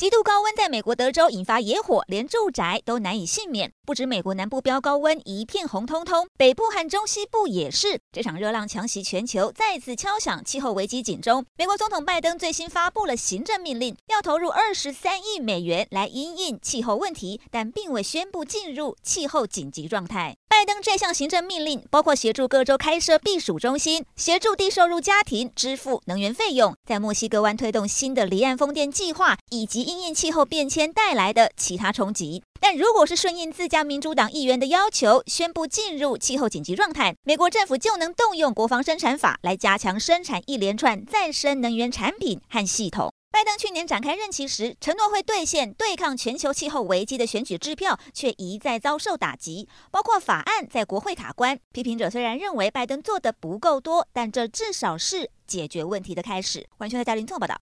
极度高温在美国德州引发野火，连住宅都难以幸免。不止美国南部飙高温，一片红彤彤，北部和中西部也是。这场热浪强袭全球，再次敲响气候危机警钟。美国总统拜登最新发布了行政命令，要投入二十三亿美元来因应气候问题，但并未宣布进入气候紧急状态。拜登这项行政命令包括协助各州开设避暑中心，协助低收入家庭支付能源费用，在墨西哥湾推动新的离岸风电计划，以及因应气候变迁带来的其他冲击，但如果是顺应自家民主党议员的要求，宣布进入气候紧急状态，美国政府就能动用国防生产法来加强生产一连串再生能源产品和系统。拜登去年展开任期时承诺会兑现对抗全球气候危机的选举支票，却一再遭受打击，包括法案在国会卡关。批评者虽然认为拜登做的不够多，但这至少是解决问题的开始。完全的嘉玲综合报道。